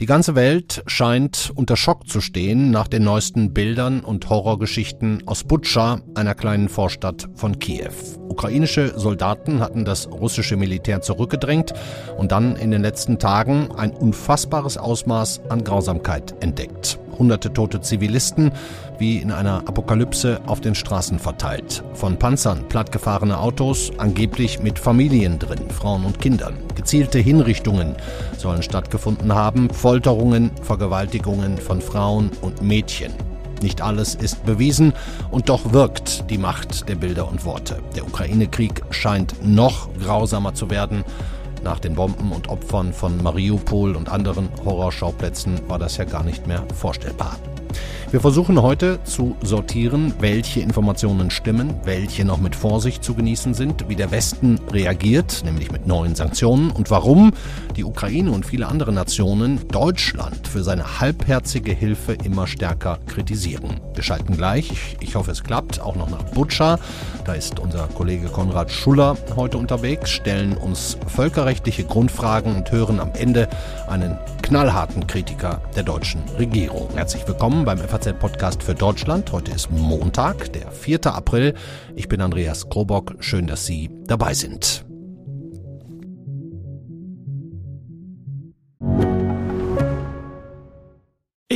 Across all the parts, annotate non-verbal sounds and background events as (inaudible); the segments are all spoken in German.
Die ganze Welt scheint unter Schock zu stehen nach den neuesten Bildern und Horrorgeschichten aus Butscha, einer kleinen Vorstadt von Kiew. Ukrainische Soldaten hatten das russische Militär zurückgedrängt und dann in den letzten Tagen ein unfassbares Ausmaß an Grausamkeit entdeckt hunderte tote Zivilisten wie in einer Apokalypse auf den Straßen verteilt. Von Panzern plattgefahrene Autos, angeblich mit Familien drin, Frauen und Kindern. Gezielte Hinrichtungen sollen stattgefunden haben, Folterungen, Vergewaltigungen von Frauen und Mädchen. Nicht alles ist bewiesen und doch wirkt die Macht der Bilder und Worte. Der Ukraine-Krieg scheint noch grausamer zu werden nach den Bomben und Opfern von Mariupol und anderen Horrorschauplätzen war das ja gar nicht mehr vorstellbar. Wir versuchen heute zu sortieren, welche Informationen stimmen, welche noch mit Vorsicht zu genießen sind, wie der Westen reagiert, nämlich mit neuen Sanktionen und warum die Ukraine und viele andere Nationen Deutschland für seine halbherzige Hilfe immer stärker kritisieren. Wir schalten gleich, ich hoffe es klappt, auch noch nach Butscha. Da ist unser Kollege Konrad Schuller heute unterwegs, stellen uns völkerrechtliche Grundfragen und hören am Ende einen knallharten Kritiker der deutschen Regierung. Herzlich willkommen beim FAZ-Podcast für Deutschland. Heute ist Montag, der 4. April. Ich bin Andreas Krobock. Schön, dass Sie dabei sind.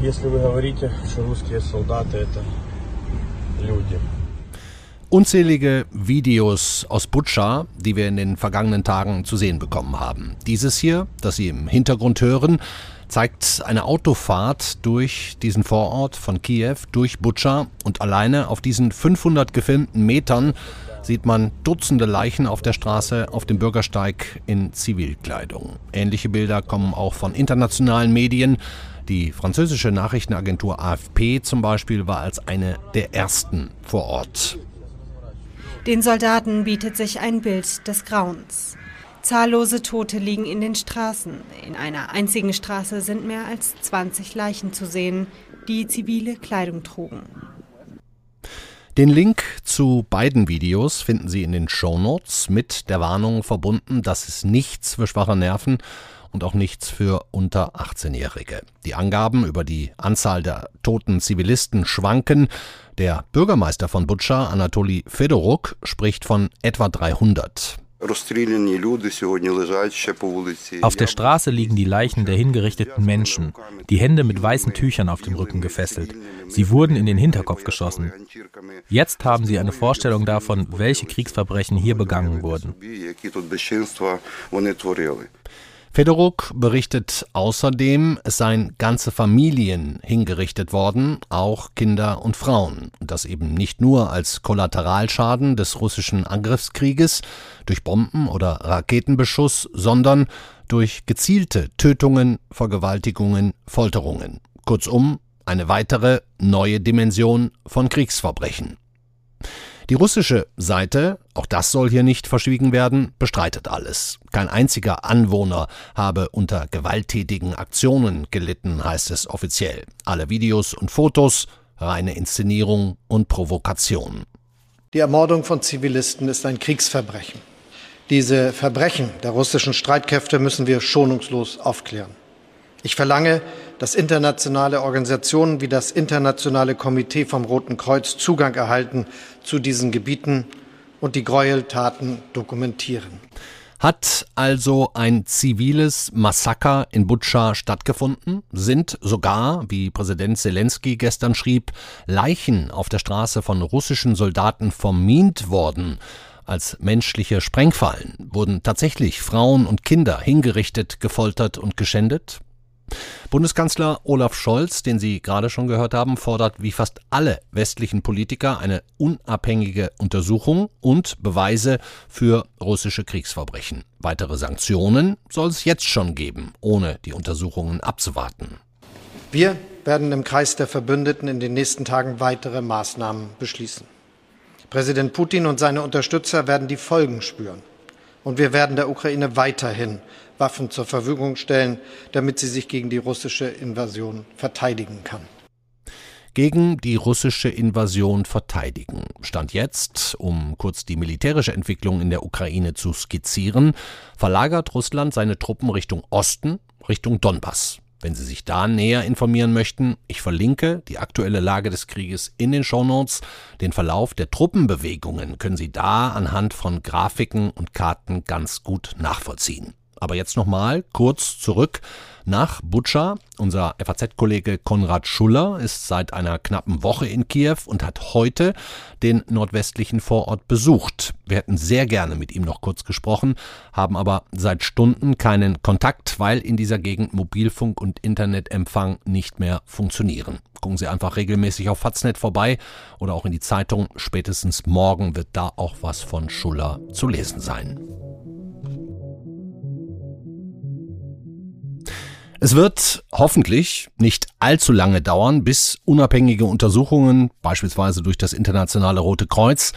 Если вы говорите, что русские солдаты это люди, Unzählige Videos aus Butscha, die wir in den vergangenen Tagen zu sehen bekommen haben. Dieses hier, das Sie im Hintergrund hören, zeigt eine Autofahrt durch diesen Vorort von Kiew, durch Butscha und alleine auf diesen 500 gefilmten Metern sieht man Dutzende Leichen auf der Straße auf dem Bürgersteig in Zivilkleidung. Ähnliche Bilder kommen auch von internationalen Medien. Die französische Nachrichtenagentur AFP zum Beispiel war als eine der ersten vor Ort. Den Soldaten bietet sich ein Bild des Grauens. Zahllose Tote liegen in den Straßen. In einer einzigen Straße sind mehr als 20 Leichen zu sehen, die zivile Kleidung trugen. Den Link zu beiden Videos finden Sie in den Shownotes mit der Warnung verbunden, dass es nichts für schwache Nerven und auch nichts für unter 18-Jährige. Die Angaben über die Anzahl der toten Zivilisten schwanken. Der Bürgermeister von Butscha, Anatoli Fedoruk, spricht von etwa 300. Auf der Straße liegen die Leichen der hingerichteten Menschen, die Hände mit weißen Tüchern auf dem Rücken gefesselt. Sie wurden in den Hinterkopf geschossen. Jetzt haben sie eine Vorstellung davon, welche Kriegsverbrechen hier begangen wurden. Fedoruk berichtet außerdem, es seien ganze Familien hingerichtet worden, auch Kinder und Frauen. Und das eben nicht nur als Kollateralschaden des russischen Angriffskrieges durch Bomben oder Raketenbeschuss, sondern durch gezielte Tötungen, Vergewaltigungen, Folterungen. Kurzum, eine weitere neue Dimension von Kriegsverbrechen. Die russische Seite, auch das soll hier nicht verschwiegen werden, bestreitet alles. Kein einziger Anwohner habe unter gewalttätigen Aktionen gelitten, heißt es offiziell. Alle Videos und Fotos reine Inszenierung und Provokation. Die Ermordung von Zivilisten ist ein Kriegsverbrechen. Diese Verbrechen der russischen Streitkräfte müssen wir schonungslos aufklären. Ich verlange, dass internationale Organisationen wie das Internationale Komitee vom Roten Kreuz Zugang erhalten zu diesen Gebieten und die Gräueltaten dokumentieren. Hat also ein ziviles Massaker in Butscha stattgefunden? Sind sogar, wie Präsident Zelensky gestern schrieb, Leichen auf der Straße von russischen Soldaten vermint worden? Als menschliche Sprengfallen wurden tatsächlich Frauen und Kinder hingerichtet, gefoltert und geschändet? Bundeskanzler Olaf Scholz, den Sie gerade schon gehört haben, fordert wie fast alle westlichen Politiker eine unabhängige Untersuchung und Beweise für russische Kriegsverbrechen. Weitere Sanktionen soll es jetzt schon geben, ohne die Untersuchungen abzuwarten. Wir werden im Kreis der Verbündeten in den nächsten Tagen weitere Maßnahmen beschließen. Präsident Putin und seine Unterstützer werden die Folgen spüren. Und wir werden der Ukraine weiterhin Waffen zur Verfügung stellen, damit sie sich gegen die russische Invasion verteidigen kann. Gegen die russische Invasion verteidigen. Stand jetzt, um kurz die militärische Entwicklung in der Ukraine zu skizzieren, verlagert Russland seine Truppen Richtung Osten, Richtung Donbass. Wenn Sie sich da näher informieren möchten, ich verlinke die aktuelle Lage des Krieges in den Shownotes. Den Verlauf der Truppenbewegungen können Sie da anhand von Grafiken und Karten ganz gut nachvollziehen. Aber jetzt nochmal kurz zurück nach Butscha. Unser FAZ-Kollege Konrad Schuller ist seit einer knappen Woche in Kiew und hat heute den nordwestlichen Vorort besucht. Wir hätten sehr gerne mit ihm noch kurz gesprochen, haben aber seit Stunden keinen Kontakt, weil in dieser Gegend Mobilfunk und Internetempfang nicht mehr funktionieren. Gucken Sie einfach regelmäßig auf Faznet vorbei oder auch in die Zeitung. Spätestens morgen wird da auch was von Schuller zu lesen sein. Es wird hoffentlich nicht allzu lange dauern, bis unabhängige Untersuchungen, beispielsweise durch das Internationale Rote Kreuz,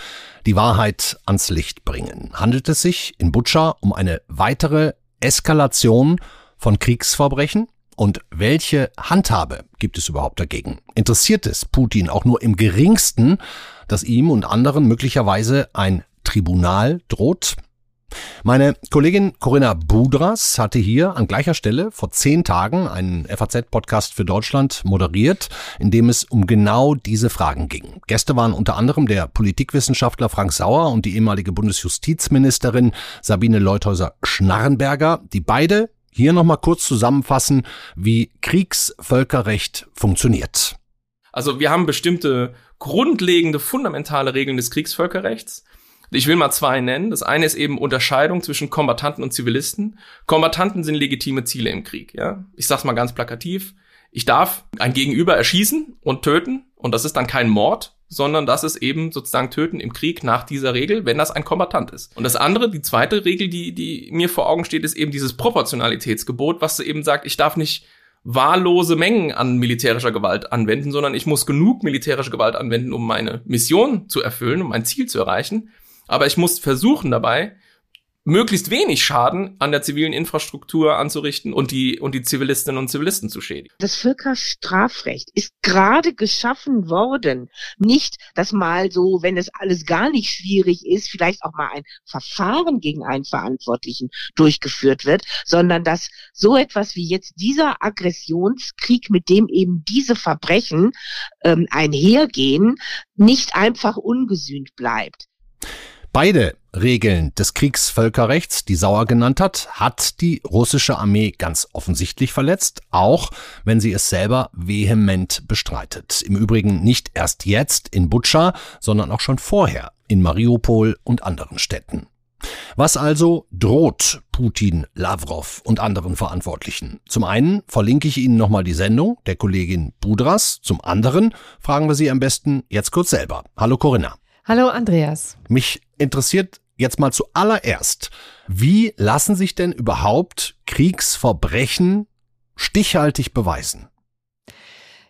die Wahrheit ans Licht bringen. Handelt es sich in Butscha um eine weitere Eskalation von Kriegsverbrechen? Und welche Handhabe gibt es überhaupt dagegen? Interessiert es Putin auch nur im geringsten, dass ihm und anderen möglicherweise ein Tribunal droht? Meine Kollegin Corinna Budras hatte hier an gleicher Stelle vor zehn Tagen einen FAZ-Podcast für Deutschland moderiert, in dem es um genau diese Fragen ging. Gäste waren unter anderem der Politikwissenschaftler Frank Sauer und die ehemalige Bundesjustizministerin Sabine Leuthäuser-Schnarrenberger, die beide hier nochmal kurz zusammenfassen, wie Kriegsvölkerrecht funktioniert. Also wir haben bestimmte grundlegende, fundamentale Regeln des Kriegsvölkerrechts. Ich will mal zwei nennen. Das eine ist eben Unterscheidung zwischen Kombattanten und Zivilisten. Kombattanten sind legitime Ziele im Krieg, ja. Ich sag's mal ganz plakativ. Ich darf ein Gegenüber erschießen und töten und das ist dann kein Mord, sondern das ist eben sozusagen Töten im Krieg nach dieser Regel, wenn das ein Kombattant ist. Und das andere, die zweite Regel, die, die mir vor Augen steht, ist eben dieses Proportionalitätsgebot, was eben sagt, ich darf nicht wahllose Mengen an militärischer Gewalt anwenden, sondern ich muss genug militärische Gewalt anwenden, um meine Mission zu erfüllen, um mein Ziel zu erreichen. Aber ich muss versuchen dabei, möglichst wenig Schaden an der zivilen Infrastruktur anzurichten und die, und die Zivilistinnen und Zivilisten zu schädigen. Das Völkerstrafrecht ist gerade geschaffen worden. Nicht, dass mal so, wenn es alles gar nicht schwierig ist, vielleicht auch mal ein Verfahren gegen einen Verantwortlichen durchgeführt wird, sondern dass so etwas wie jetzt dieser Aggressionskrieg, mit dem eben diese Verbrechen ähm, einhergehen, nicht einfach ungesühnt bleibt. Beide Regeln des Kriegsvölkerrechts, die Sauer genannt hat, hat die russische Armee ganz offensichtlich verletzt, auch wenn sie es selber vehement bestreitet. Im Übrigen nicht erst jetzt in Butscha, sondern auch schon vorher in Mariupol und anderen Städten. Was also droht Putin, Lavrov und anderen Verantwortlichen? Zum einen verlinke ich Ihnen nochmal die Sendung der Kollegin Budras, zum anderen fragen wir sie am besten jetzt kurz selber. Hallo Corinna. Hallo Andreas. Mich interessiert jetzt mal zuallererst, wie lassen sich denn überhaupt Kriegsverbrechen stichhaltig beweisen?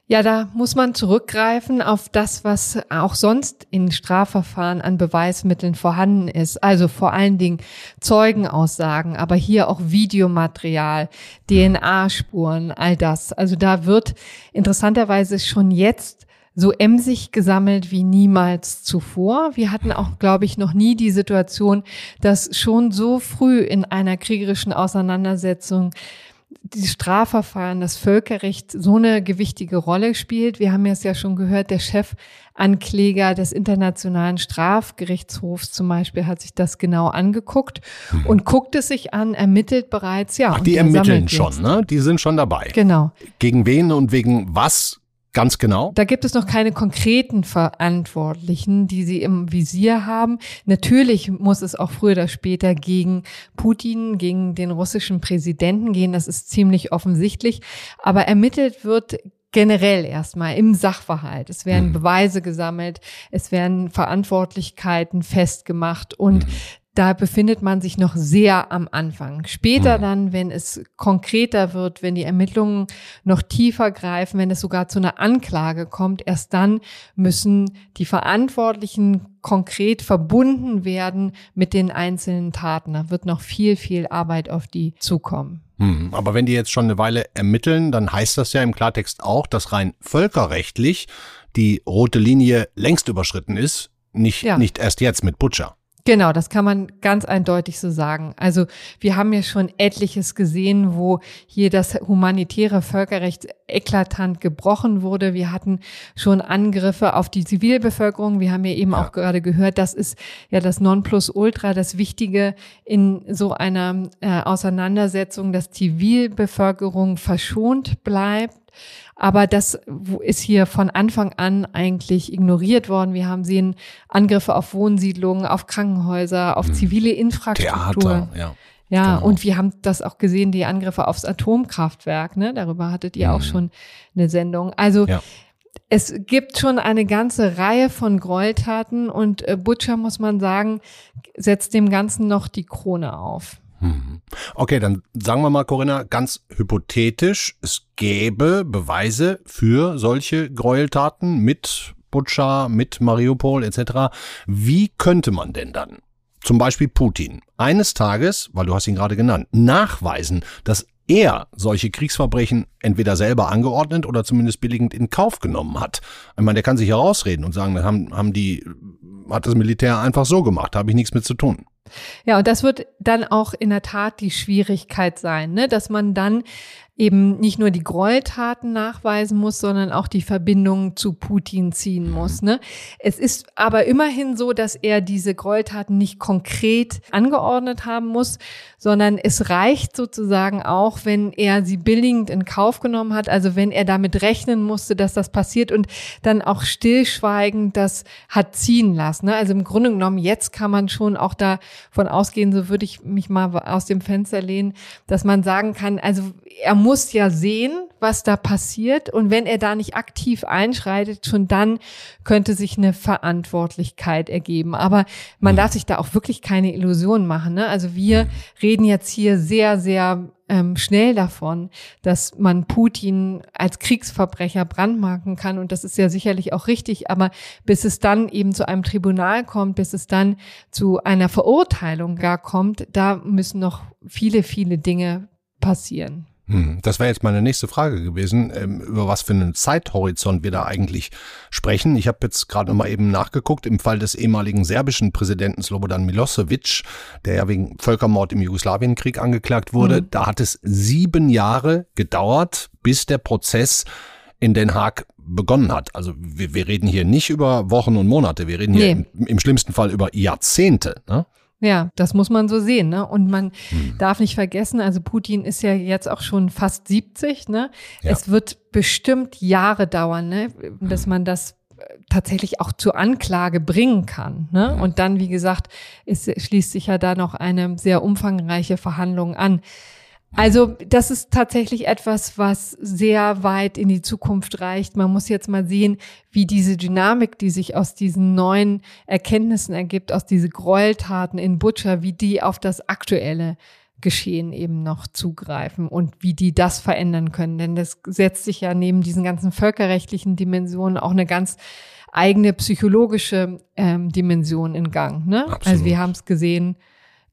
Ja, da muss man zurückgreifen auf das, was auch sonst in Strafverfahren an Beweismitteln vorhanden ist. Also vor allen Dingen Zeugenaussagen, aber hier auch Videomaterial, DNA-Spuren, all das. Also da wird interessanterweise schon jetzt so emsig gesammelt wie niemals zuvor. Wir hatten auch, glaube ich, noch nie die Situation, dass schon so früh in einer kriegerischen Auseinandersetzung die Strafverfahren, das Völkerrecht so eine gewichtige Rolle spielt. Wir haben es ja schon gehört, der Chefankläger des Internationalen Strafgerichtshofs zum Beispiel hat sich das genau angeguckt mhm. und guckt es sich an, ermittelt bereits, ja. Ach, die ermitteln schon, ne? Die sind schon dabei. Genau. Gegen wen und wegen was Ganz genau. Da gibt es noch keine konkreten Verantwortlichen, die sie im Visier haben. Natürlich muss es auch früher oder später gegen Putin, gegen den russischen Präsidenten gehen. Das ist ziemlich offensichtlich. Aber ermittelt wird generell erstmal im Sachverhalt. Es werden mhm. Beweise gesammelt, es werden Verantwortlichkeiten festgemacht und mhm da befindet man sich noch sehr am Anfang. Später mhm. dann, wenn es konkreter wird, wenn die Ermittlungen noch tiefer greifen, wenn es sogar zu einer Anklage kommt, erst dann müssen die Verantwortlichen konkret verbunden werden mit den einzelnen Taten. Da wird noch viel, viel Arbeit auf die zukommen. Hm, aber wenn die jetzt schon eine Weile ermitteln, dann heißt das ja im Klartext auch, dass rein völkerrechtlich die rote Linie längst überschritten ist, nicht, ja. nicht erst jetzt mit Butcher. Genau, das kann man ganz eindeutig so sagen. Also wir haben ja schon etliches gesehen, wo hier das humanitäre Völkerrecht eklatant gebrochen wurde. Wir hatten schon Angriffe auf die Zivilbevölkerung. Wir haben ja eben ja. auch gerade gehört, das ist ja das Nonplusultra, das Wichtige in so einer äh, Auseinandersetzung, dass Zivilbevölkerung verschont bleibt. Aber das ist hier von Anfang an eigentlich ignoriert worden. Wir haben sehen Angriffe auf Wohnsiedlungen, auf Krankenhäuser, auf hm. zivile Infrastruktur. Theater, ja. Ja, genau. und wir haben das auch gesehen, die Angriffe aufs Atomkraftwerk, ne? Darüber hattet ihr mhm. auch schon eine Sendung. Also ja. es gibt schon eine ganze Reihe von Gräueltaten und äh, Butcher, muss man sagen, setzt dem Ganzen noch die Krone auf. Mhm. Okay, dann sagen wir mal, Corinna, ganz hypothetisch, es gäbe Beweise für solche Gräueltaten mit Butscha, mit Mariupol etc. Wie könnte man denn dann, zum Beispiel Putin, eines Tages, weil du hast ihn gerade genannt, nachweisen, dass er solche Kriegsverbrechen entweder selber angeordnet oder zumindest billigend in Kauf genommen hat. Ich meine, der kann sich herausreden und sagen, haben, haben die, hat das Militär einfach so gemacht, habe ich nichts mit zu tun. Ja, und das wird dann auch in der Tat die Schwierigkeit sein, ne? dass man dann eben nicht nur die Gräueltaten nachweisen muss, sondern auch die Verbindung zu Putin ziehen muss. Ne? Es ist aber immerhin so, dass er diese Gräueltaten nicht konkret angeordnet haben muss, sondern es reicht sozusagen auch, wenn er sie billigend in Kauf genommen hat, also wenn er damit rechnen musste, dass das passiert und dann auch stillschweigend das hat ziehen lassen. Ne? Also im Grunde genommen, jetzt kann man schon auch davon ausgehen, so würde ich mich mal aus dem Fenster lehnen, dass man sagen kann, also er muss ja sehen, was da passiert. Und wenn er da nicht aktiv einschreitet, schon dann könnte sich eine Verantwortlichkeit ergeben. Aber man darf sich da auch wirklich keine Illusionen machen. Ne? Also wir reden jetzt hier sehr, sehr ähm, schnell davon, dass man Putin als Kriegsverbrecher brandmarken kann. Und das ist ja sicherlich auch richtig. Aber bis es dann eben zu einem Tribunal kommt, bis es dann zu einer Verurteilung gar kommt, da müssen noch viele, viele Dinge passieren. Hm, das wäre jetzt meine nächste Frage gewesen, ähm, über was für einen Zeithorizont wir da eigentlich sprechen. Ich habe jetzt gerade noch mal eben nachgeguckt, im Fall des ehemaligen serbischen Präsidenten Slobodan Milosevic, der ja wegen Völkermord im Jugoslawienkrieg angeklagt wurde, mhm. da hat es sieben Jahre gedauert, bis der Prozess in Den Haag begonnen hat. Also wir, wir reden hier nicht über Wochen und Monate, wir reden hier nee. im, im, schlimmsten Fall über Jahrzehnte. Ne? Ja, das muss man so sehen, ne? Und man hm. darf nicht vergessen, also Putin ist ja jetzt auch schon fast 70, ne? Ja. Es wird bestimmt Jahre dauern, ne? Bis man das äh, tatsächlich auch zur Anklage bringen kann. Ne? Und dann, wie gesagt, ist, schließt sich ja da noch eine sehr umfangreiche Verhandlung an. Also das ist tatsächlich etwas, was sehr weit in die Zukunft reicht. Man muss jetzt mal sehen, wie diese Dynamik, die sich aus diesen neuen Erkenntnissen ergibt, aus diese Gräueltaten in Butcher, wie die auf das aktuelle Geschehen eben noch zugreifen und wie die das verändern können. Denn das setzt sich ja neben diesen ganzen völkerrechtlichen Dimensionen auch eine ganz eigene psychologische ähm, Dimension in Gang. Ne? Also wir haben es gesehen,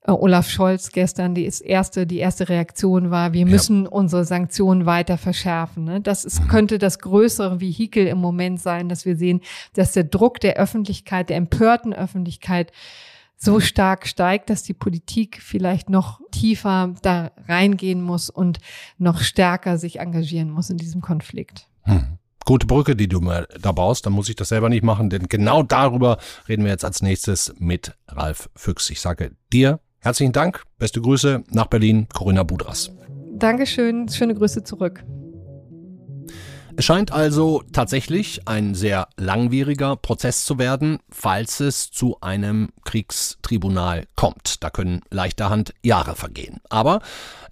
Olaf Scholz gestern die erste, die erste Reaktion war, wir müssen ja. unsere Sanktionen weiter verschärfen. Ne? Das ist, könnte das größere Vehikel im Moment sein, dass wir sehen, dass der Druck der Öffentlichkeit, der empörten Öffentlichkeit so stark steigt, dass die Politik vielleicht noch tiefer da reingehen muss und noch stärker sich engagieren muss in diesem Konflikt. Hm. Gute Brücke, die du mir da baust, dann muss ich das selber nicht machen, denn genau darüber reden wir jetzt als nächstes mit Ralf Füchs. Ich sage dir Herzlichen Dank, beste Grüße nach Berlin, Corinna Budras. Dankeschön, schöne Grüße zurück. Es scheint also tatsächlich ein sehr langwieriger Prozess zu werden, falls es zu einem Kriegstribunal kommt. Da können leichterhand Jahre vergehen. Aber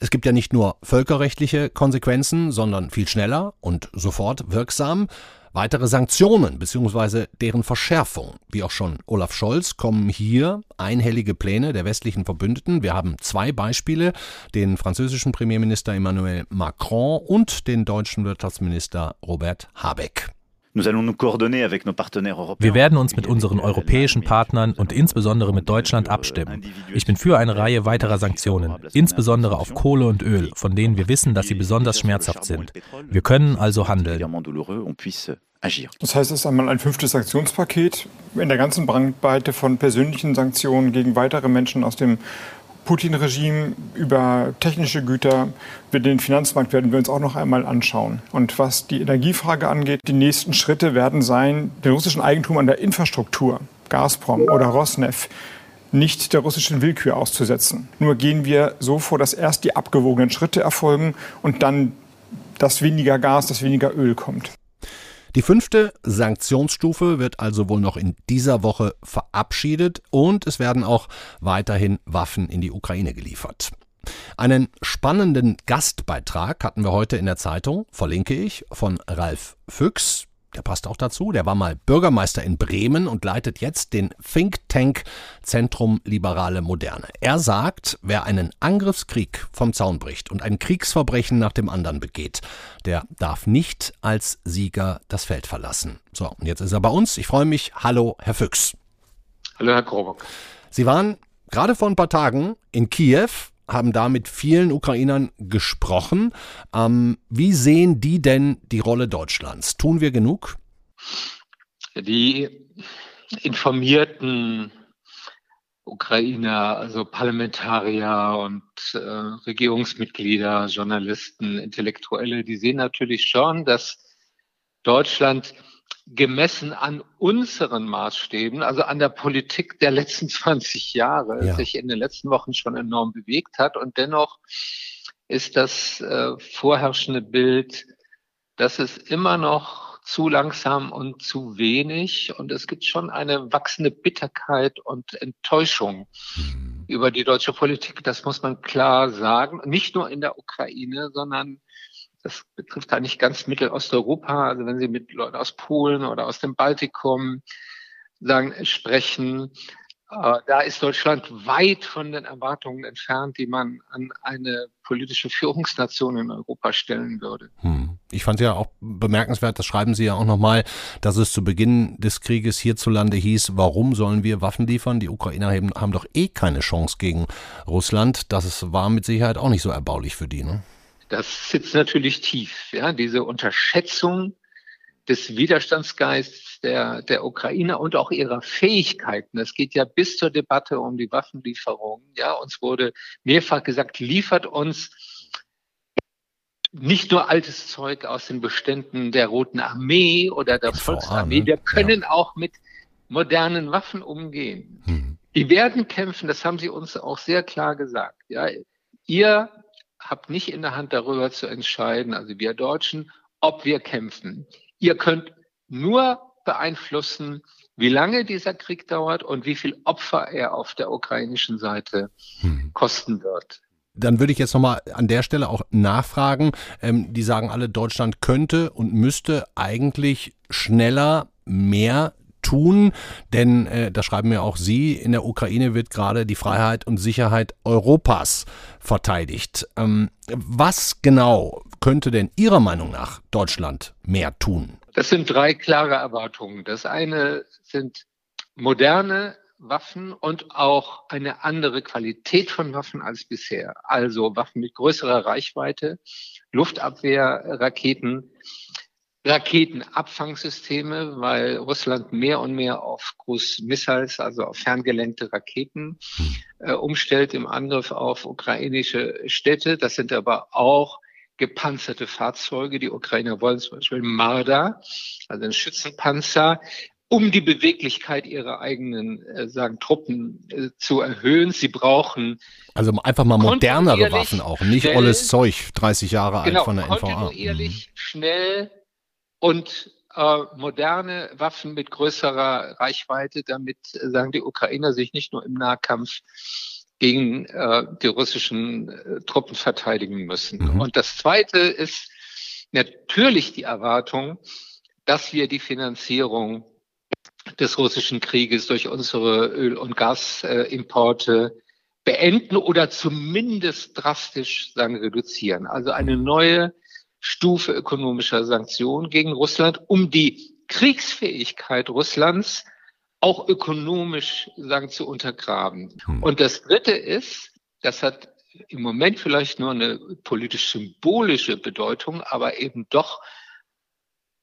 es gibt ja nicht nur völkerrechtliche Konsequenzen, sondern viel schneller und sofort wirksam Weitere Sanktionen bzw. deren Verschärfung, wie auch schon Olaf Scholz, kommen hier einhellige Pläne der westlichen Verbündeten. Wir haben zwei Beispiele, den französischen Premierminister Emmanuel Macron und den deutschen Wirtschaftsminister Robert Habeck. Wir werden uns mit unseren europäischen Partnern und insbesondere mit Deutschland abstimmen. Ich bin für eine Reihe weiterer Sanktionen, insbesondere auf Kohle und Öl, von denen wir wissen, dass sie besonders schmerzhaft sind. Wir können also handeln. Das heißt, es ist einmal ein fünftes Sanktionspaket in der ganzen Brandweite von persönlichen Sanktionen gegen weitere Menschen aus dem Putin-Regime über technische Güter. Den Finanzmarkt werden wir uns auch noch einmal anschauen. Und was die Energiefrage angeht, die nächsten Schritte werden sein, den russischen Eigentum an der Infrastruktur, Gazprom oder Rosneft, nicht der russischen Willkür auszusetzen. Nur gehen wir so vor, dass erst die abgewogenen Schritte erfolgen und dann das weniger Gas, das weniger Öl kommt. Die fünfte Sanktionsstufe wird also wohl noch in dieser Woche verabschiedet und es werden auch weiterhin Waffen in die Ukraine geliefert. Einen spannenden Gastbeitrag hatten wir heute in der Zeitung, verlinke ich, von Ralf Füchs der passt auch dazu, der war mal Bürgermeister in Bremen und leitet jetzt den Think Tank Zentrum Liberale Moderne. Er sagt, wer einen Angriffskrieg vom Zaun bricht und ein Kriegsverbrechen nach dem anderen begeht, der darf nicht als Sieger das Feld verlassen. So, und jetzt ist er bei uns. Ich freue mich. Hallo, Herr Füchs. Hallo, Herr Krobock. Sie waren gerade vor ein paar Tagen in Kiew haben da mit vielen Ukrainern gesprochen. Ähm, wie sehen die denn die Rolle Deutschlands? Tun wir genug? Die informierten Ukrainer, also Parlamentarier und äh, Regierungsmitglieder, Journalisten, Intellektuelle, die sehen natürlich schon, dass Deutschland gemessen an unseren Maßstäben, also an der Politik der letzten (laughs) 20 Jahre, ja. sich in den letzten Wochen schon enorm bewegt hat. Und dennoch ist das äh, vorherrschende Bild, dass es immer noch zu langsam und zu wenig und es gibt schon eine wachsende Bitterkeit und Enttäuschung mhm. über die deutsche Politik. Das muss man klar sagen. Nicht nur in der Ukraine, sondern das betrifft eigentlich ganz Mittelosteuropa. Also wenn Sie mit Leuten aus Polen oder aus dem Baltikum sagen, sprechen, äh, da ist Deutschland weit von den Erwartungen entfernt, die man an eine politische Führungsnation in Europa stellen würde. Hm. Ich fand ja auch bemerkenswert, das schreiben Sie ja auch nochmal, dass es zu Beginn des Krieges hierzulande hieß, warum sollen wir Waffen liefern? Die Ukrainer haben, haben doch eh keine Chance gegen Russland. Das war mit Sicherheit auch nicht so erbaulich für die. Ne? Das sitzt natürlich tief, ja, diese Unterschätzung des Widerstandsgeists der, der Ukrainer und auch ihrer Fähigkeiten. Das geht ja bis zur Debatte um die Waffenlieferung. Ja, uns wurde mehrfach gesagt, liefert uns nicht nur altes Zeug aus den Beständen der Roten Armee oder der Volksarmee. Ne? Wir können ja. auch mit modernen Waffen umgehen. Hm. Die werden kämpfen, das haben sie uns auch sehr klar gesagt. Ja, ihr habt nicht in der Hand darüber zu entscheiden, also wir Deutschen, ob wir kämpfen. Ihr könnt nur beeinflussen, wie lange dieser Krieg dauert und wie viel Opfer er auf der ukrainischen Seite hm. kosten wird. Dann würde ich jetzt nochmal an der Stelle auch nachfragen. Ähm, die sagen alle, Deutschland könnte und müsste eigentlich schneller mehr tun, denn äh, da schreiben ja auch Sie, in der Ukraine wird gerade die Freiheit und Sicherheit Europas verteidigt. Ähm, was genau könnte denn Ihrer Meinung nach Deutschland mehr tun? Das sind drei klare Erwartungen. Das eine sind moderne Waffen und auch eine andere Qualität von Waffen als bisher. Also Waffen mit größerer Reichweite, Luftabwehrraketen, Raketenabfangsysteme, weil Russland mehr und mehr auf Cruise Missiles, also auf ferngelenkte Raketen, hm. äh, umstellt im Angriff auf ukrainische Städte. Das sind aber auch gepanzerte Fahrzeuge. Die Ukrainer wollen zum Beispiel Marder, also einen Schützenpanzer, um die Beweglichkeit ihrer eigenen äh, sagen, Truppen äh, zu erhöhen. Sie brauchen also einfach mal modernere Waffen auch, nicht schnell, alles Zeug, 30 Jahre genau, alt von der NVA. Kontinuierlich, mhm. schnell und äh, moderne Waffen mit größerer Reichweite, damit, äh, sagen die Ukrainer, sich nicht nur im Nahkampf gegen äh, die russischen äh, Truppen verteidigen müssen. Mhm. Und das Zweite ist natürlich die Erwartung, dass wir die Finanzierung des russischen Krieges durch unsere Öl- und Gasimporte beenden oder zumindest drastisch sagen, reduzieren. Also eine neue Stufe ökonomischer Sanktionen gegen Russland, um die Kriegsfähigkeit Russlands auch ökonomisch sagen, zu untergraben. Hm. Und das Dritte ist, das hat im Moment vielleicht nur eine politisch-symbolische Bedeutung, aber eben doch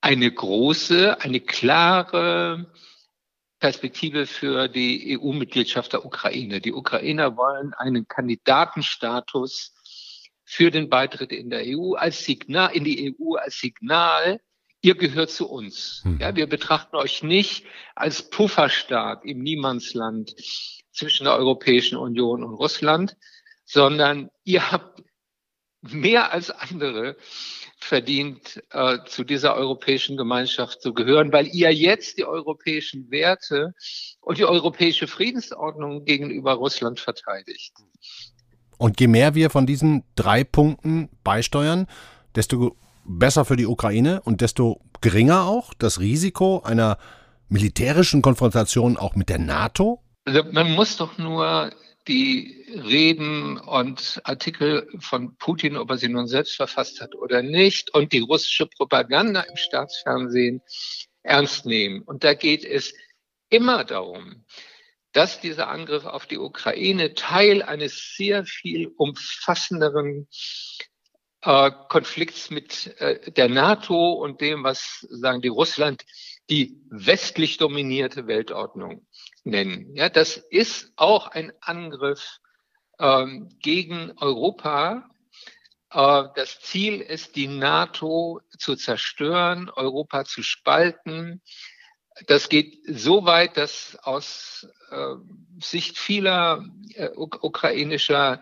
eine große, eine klare Perspektive für die EU-Mitgliedschaft der Ukraine. Die Ukrainer wollen einen Kandidatenstatus für den Beitritt in der EU als Signal, in die EU als Signal, ihr gehört zu uns. Mhm. Ja, wir betrachten euch nicht als Pufferstaat im Niemandsland zwischen der Europäischen Union und Russland, sondern ihr habt mehr als andere verdient, äh, zu dieser europäischen Gemeinschaft zu gehören, weil ihr jetzt die europäischen Werte und die europäische Friedensordnung gegenüber Russland verteidigt. Und je mehr wir von diesen drei Punkten beisteuern, desto besser für die Ukraine und desto geringer auch das Risiko einer militärischen Konfrontation auch mit der NATO? Also man muss doch nur die Reden und Artikel von Putin, ob er sie nun selbst verfasst hat oder nicht, und die russische Propaganda im Staatsfernsehen ernst nehmen. Und da geht es immer darum, dass dieser Angriff auf die Ukraine Teil eines sehr viel umfassenderen äh, Konflikts mit äh, der NATO und dem, was sagen die Russland die westlich dominierte Weltordnung nennen. Ja, das ist auch ein Angriff ähm, gegen Europa. Äh, das Ziel ist, die NATO zu zerstören, Europa zu spalten, das geht so weit, dass aus äh, Sicht vieler äh, ukrainischer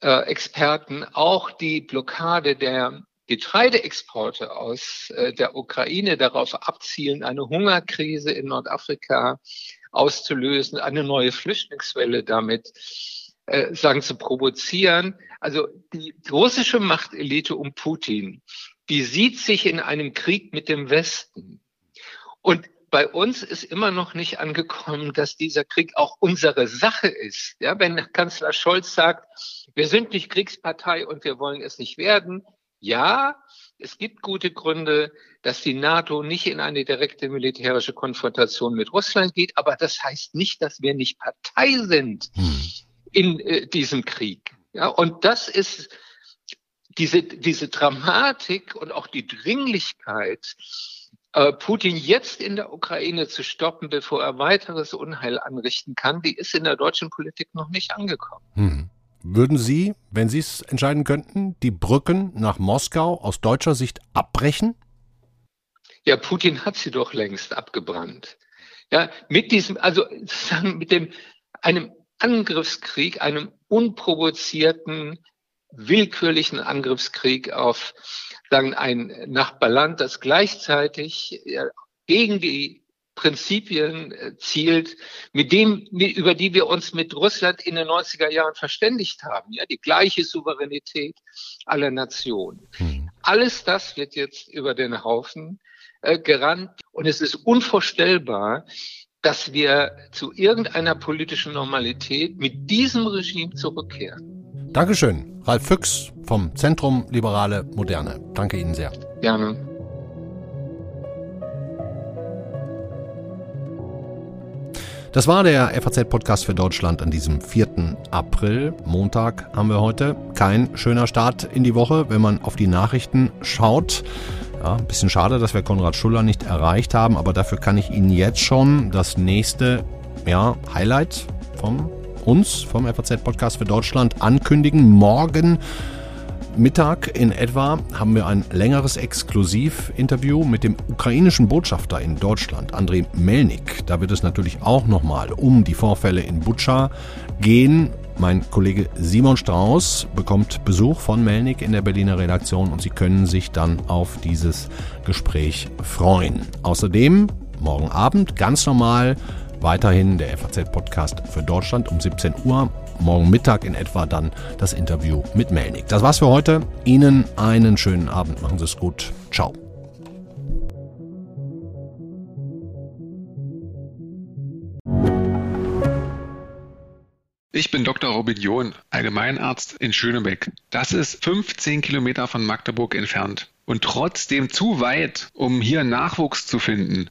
äh, Experten auch die Blockade der Getreideexporte aus äh, der Ukraine darauf abzielen, eine Hungerkrise in Nordafrika auszulösen, eine neue Flüchtlingswelle damit äh, sagen zu provozieren. Also die russische Machtelite um Putin, die sieht sich in einem Krieg mit dem Westen. Und bei uns ist immer noch nicht angekommen, dass dieser Krieg auch unsere Sache ist. Ja, wenn Kanzler Scholz sagt, wir sind nicht Kriegspartei und wir wollen es nicht werden. Ja, es gibt gute Gründe, dass die NATO nicht in eine direkte militärische Konfrontation mit Russland geht, aber das heißt nicht, dass wir nicht Partei sind hm. in äh, diesem Krieg. Ja, und das ist diese, diese Dramatik und auch die Dringlichkeit, Putin jetzt in der Ukraine zu stoppen, bevor er weiteres Unheil anrichten kann, die ist in der deutschen Politik noch nicht angekommen. Hm. Würden Sie, wenn Sie es entscheiden könnten, die Brücken nach Moskau aus deutscher Sicht abbrechen? Ja, Putin hat sie doch längst abgebrannt. Ja, mit diesem, also mit dem, einem Angriffskrieg, einem unprovozierten, willkürlichen Angriffskrieg auf sagen, ein Nachbarland, das gleichzeitig gegen die Prinzipien äh, zielt, mit dem, über die wir uns mit Russland in den 90er Jahren verständigt haben. Ja, die gleiche Souveränität aller Nationen. Hm. Alles das wird jetzt über den Haufen äh, gerannt. Und es ist unvorstellbar, dass wir zu irgendeiner politischen Normalität mit diesem Regime zurückkehren. Dankeschön, Ralf Füchs vom Zentrum Liberale Moderne. Danke Ihnen sehr. Gerne. Das war der FAZ-Podcast für Deutschland an diesem 4. April. Montag haben wir heute. Kein schöner Start in die Woche, wenn man auf die Nachrichten schaut. Ja, ein bisschen schade, dass wir Konrad Schuller nicht erreicht haben, aber dafür kann ich Ihnen jetzt schon das nächste ja, Highlight vom uns vom FAZ-Podcast für Deutschland ankündigen. Morgen Mittag in etwa haben wir ein längeres Exklusivinterview mit dem ukrainischen Botschafter in Deutschland, Andrei Melnik. Da wird es natürlich auch nochmal um die Vorfälle in Butscha gehen Mein Kollege Simon Strauß bekommt Besuch von Melnik in der Berliner Redaktion und Sie können sich dann auf dieses Gespräch freuen. Außerdem morgen Abend ganz normal weiterhin der FAZ-Podcast für Deutschland um 17 Uhr. Morgen Mittag in etwa dann das Interview mit Melnik. Das war's für heute. Ihnen einen schönen Abend. Machen Sie es gut. Ciao. Ich bin Dr. Robin John, Allgemeinarzt in Schönebeck. Das ist 15 Kilometer von Magdeburg entfernt und trotzdem zu weit, um hier Nachwuchs zu finden.